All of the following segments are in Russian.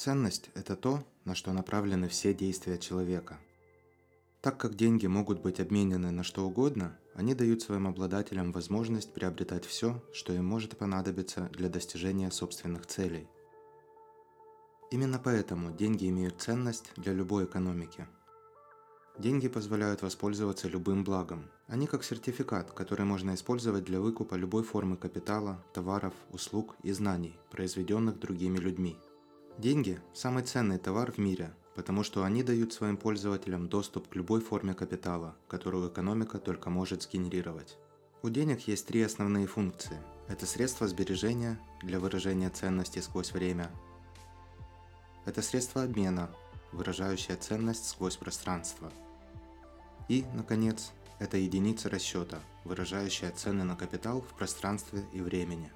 Ценность – это то, на что направлены все действия человека. Так как деньги могут быть обменены на что угодно, они дают своим обладателям возможность приобретать все, что им может понадобиться для достижения собственных целей. Именно поэтому деньги имеют ценность для любой экономики. Деньги позволяют воспользоваться любым благом. Они как сертификат, который можно использовать для выкупа любой формы капитала, товаров, услуг и знаний, произведенных другими людьми – Деньги – самый ценный товар в мире, потому что они дают своим пользователям доступ к любой форме капитала, которую экономика только может сгенерировать. У денег есть три основные функции. Это средство сбережения для выражения ценности сквозь время. Это средство обмена, выражающее ценность сквозь пространство. И, наконец, это единица расчета, выражающая цены на капитал в пространстве и времени.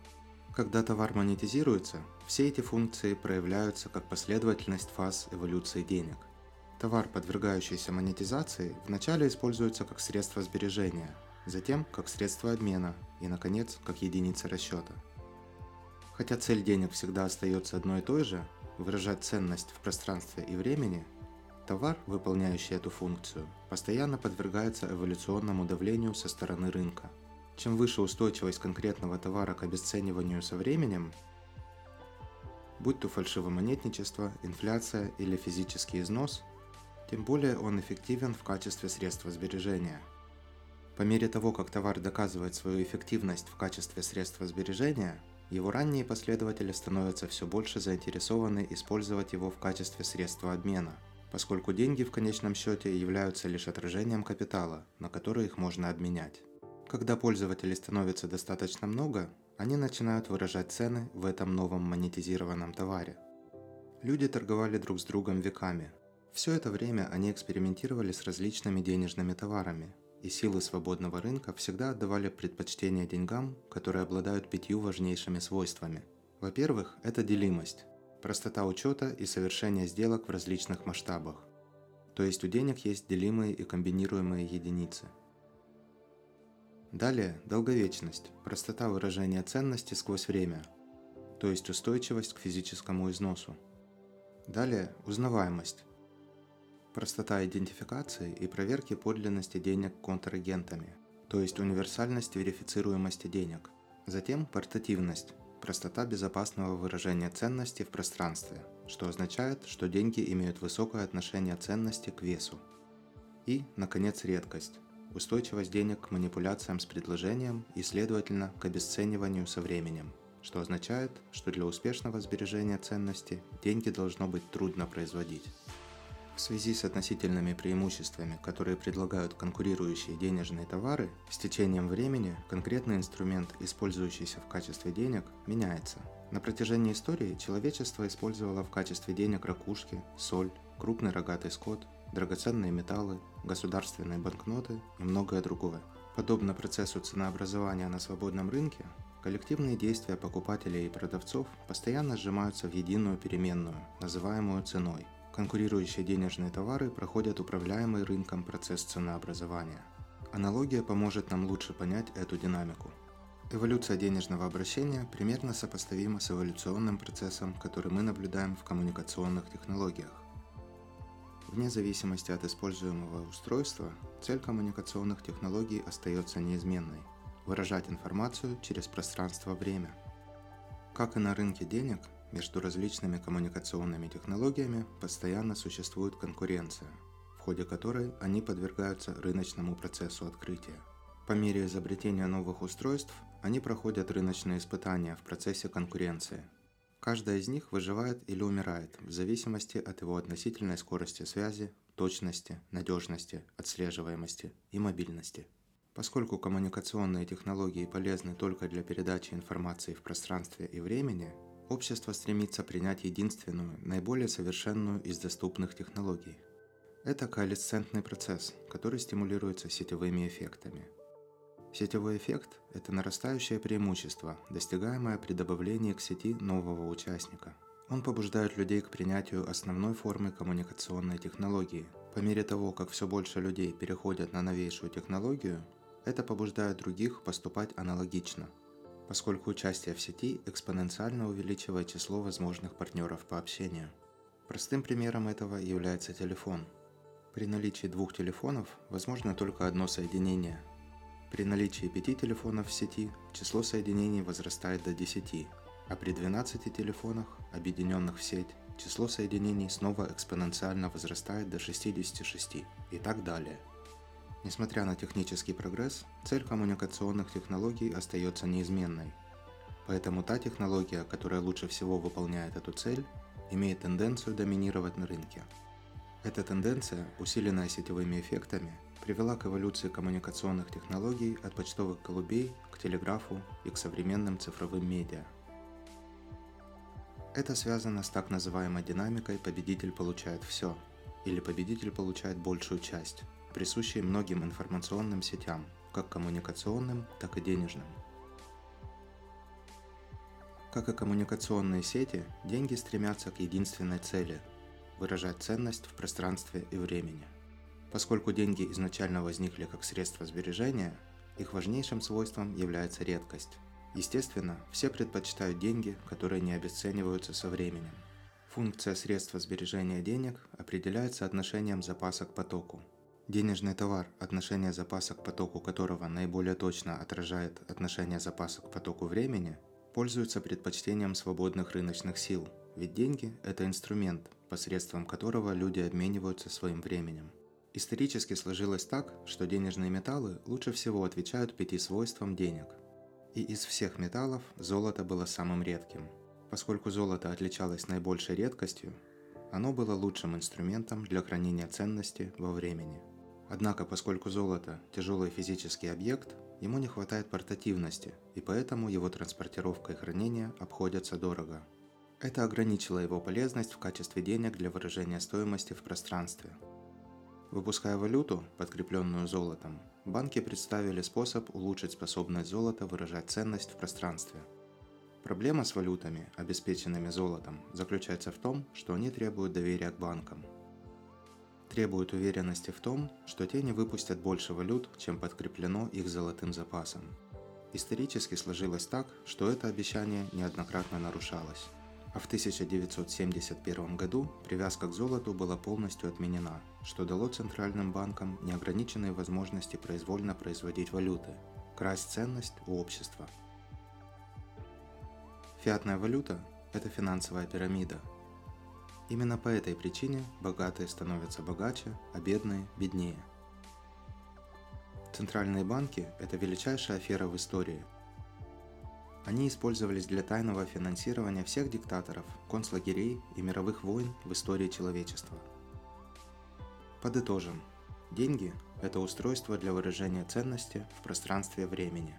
Когда товар монетизируется, все эти функции проявляются как последовательность фаз эволюции денег. Товар, подвергающийся монетизации, вначале используется как средство сбережения, затем как средство обмена и, наконец, как единица расчета. Хотя цель денег всегда остается одной и той же – выражать ценность в пространстве и времени, товар, выполняющий эту функцию, постоянно подвергается эволюционному давлению со стороны рынка – чем выше устойчивость конкретного товара к обесцениванию со временем, будь то фальшивомонетничество, инфляция или физический износ, тем более он эффективен в качестве средства сбережения. По мере того, как товар доказывает свою эффективность в качестве средства сбережения, его ранние последователи становятся все больше заинтересованы использовать его в качестве средства обмена, поскольку деньги в конечном счете являются лишь отражением капитала, на который их можно обменять. Когда пользователей становится достаточно много, они начинают выражать цены в этом новом монетизированном товаре. Люди торговали друг с другом веками. Все это время они экспериментировали с различными денежными товарами, и силы свободного рынка всегда отдавали предпочтение деньгам, которые обладают пятью важнейшими свойствами. Во-первых, это делимость, простота учета и совершения сделок в различных масштабах. То есть у денег есть делимые и комбинируемые единицы – Далее – долговечность, простота выражения ценности сквозь время, то есть устойчивость к физическому износу. Далее – узнаваемость, простота идентификации и проверки подлинности денег контрагентами, то есть универсальность верифицируемости денег. Затем портативность, простота безопасного выражения ценности в пространстве, что означает, что деньги имеют высокое отношение ценности к весу. И, наконец, редкость, устойчивость денег к манипуляциям с предложением и, следовательно, к обесцениванию со временем, что означает, что для успешного сбережения ценности деньги должно быть трудно производить. В связи с относительными преимуществами, которые предлагают конкурирующие денежные товары, с течением времени конкретный инструмент, использующийся в качестве денег, меняется. На протяжении истории человечество использовало в качестве денег ракушки, соль, крупный рогатый скот, драгоценные металлы, государственные банкноты и многое другое. Подобно процессу ценообразования на свободном рынке, коллективные действия покупателей и продавцов постоянно сжимаются в единую переменную, называемую ценой. Конкурирующие денежные товары проходят управляемый рынком процесс ценообразования. Аналогия поможет нам лучше понять эту динамику. Эволюция денежного обращения примерно сопоставима с эволюционным процессом, который мы наблюдаем в коммуникационных технологиях. Вне зависимости от используемого устройства, цель коммуникационных технологий остается неизменной – выражать информацию через пространство-время. Как и на рынке денег, между различными коммуникационными технологиями постоянно существует конкуренция, в ходе которой они подвергаются рыночному процессу открытия. По мере изобретения новых устройств они проходят рыночные испытания в процессе конкуренции – Каждая из них выживает или умирает в зависимости от его относительной скорости связи, точности, надежности, отслеживаемости и мобильности. Поскольку коммуникационные технологии полезны только для передачи информации в пространстве и времени, общество стремится принять единственную, наиболее совершенную из доступных технологий. Это коалесцентный процесс, который стимулируется сетевыми эффектами – Сетевой эффект – это нарастающее преимущество, достигаемое при добавлении к сети нового участника. Он побуждает людей к принятию основной формы коммуникационной технологии. По мере того, как все больше людей переходят на новейшую технологию, это побуждает других поступать аналогично, поскольку участие в сети экспоненциально увеличивает число возможных партнеров по общению. Простым примером этого является телефон. При наличии двух телефонов возможно только одно соединение. При наличии пяти телефонов в сети число соединений возрастает до 10, а при 12 телефонах, объединенных в сеть, число соединений снова экспоненциально возрастает до 66 и так далее. Несмотря на технический прогресс, цель коммуникационных технологий остается неизменной. Поэтому та технология, которая лучше всего выполняет эту цель, имеет тенденцию доминировать на рынке. Эта тенденция, усиленная сетевыми эффектами, привела к эволюции коммуникационных технологий от почтовых голубей к телеграфу и к современным цифровым медиа. Это связано с так называемой динамикой «победитель получает все» или «победитель получает большую часть», присущей многим информационным сетям, как коммуникационным, так и денежным – как и коммуникационные сети, деньги стремятся к единственной цели – выражать ценность в пространстве и времени. Поскольку деньги изначально возникли как средство сбережения, их важнейшим свойством является редкость. Естественно, все предпочитают деньги, которые не обесцениваются со временем. Функция средства сбережения денег определяется отношением запаса к потоку. Денежный товар, отношение запаса к потоку которого наиболее точно отражает отношение запаса к потоку времени, пользуются предпочтением свободных рыночных сил, ведь деньги – это инструмент, посредством которого люди обмениваются своим временем. Исторически сложилось так, что денежные металлы лучше всего отвечают пяти свойствам денег. И из всех металлов золото было самым редким. Поскольку золото отличалось наибольшей редкостью, оно было лучшим инструментом для хранения ценности во времени. Однако, поскольку золото – тяжелый физический объект, Ему не хватает портативности, и поэтому его транспортировка и хранение обходятся дорого. Это ограничило его полезность в качестве денег для выражения стоимости в пространстве. Выпуская валюту, подкрепленную золотом, банки представили способ улучшить способность золота выражать ценность в пространстве. Проблема с валютами, обеспеченными золотом, заключается в том, что они требуют доверия к банкам – требует уверенности в том, что те не выпустят больше валют, чем подкреплено их золотым запасом. Исторически сложилось так, что это обещание неоднократно нарушалось. А в 1971 году привязка к золоту была полностью отменена, что дало центральным банкам неограниченные возможности произвольно производить валюты, красть ценность у общества. Фиатная валюта – это финансовая пирамида – Именно по этой причине богатые становятся богаче, а бедные – беднее. Центральные банки – это величайшая афера в истории. Они использовались для тайного финансирования всех диктаторов, концлагерей и мировых войн в истории человечества. Подытожим. Деньги – это устройство для выражения ценности в пространстве времени.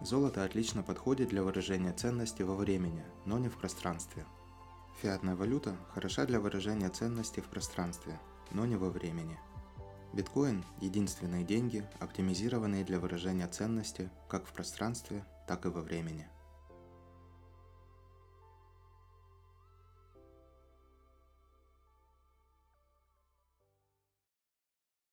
Золото отлично подходит для выражения ценности во времени, но не в пространстве – Фиатная валюта хороша для выражения ценности в пространстве, но не во времени. Биткоин – единственные деньги, оптимизированные для выражения ценности как в пространстве, так и во времени.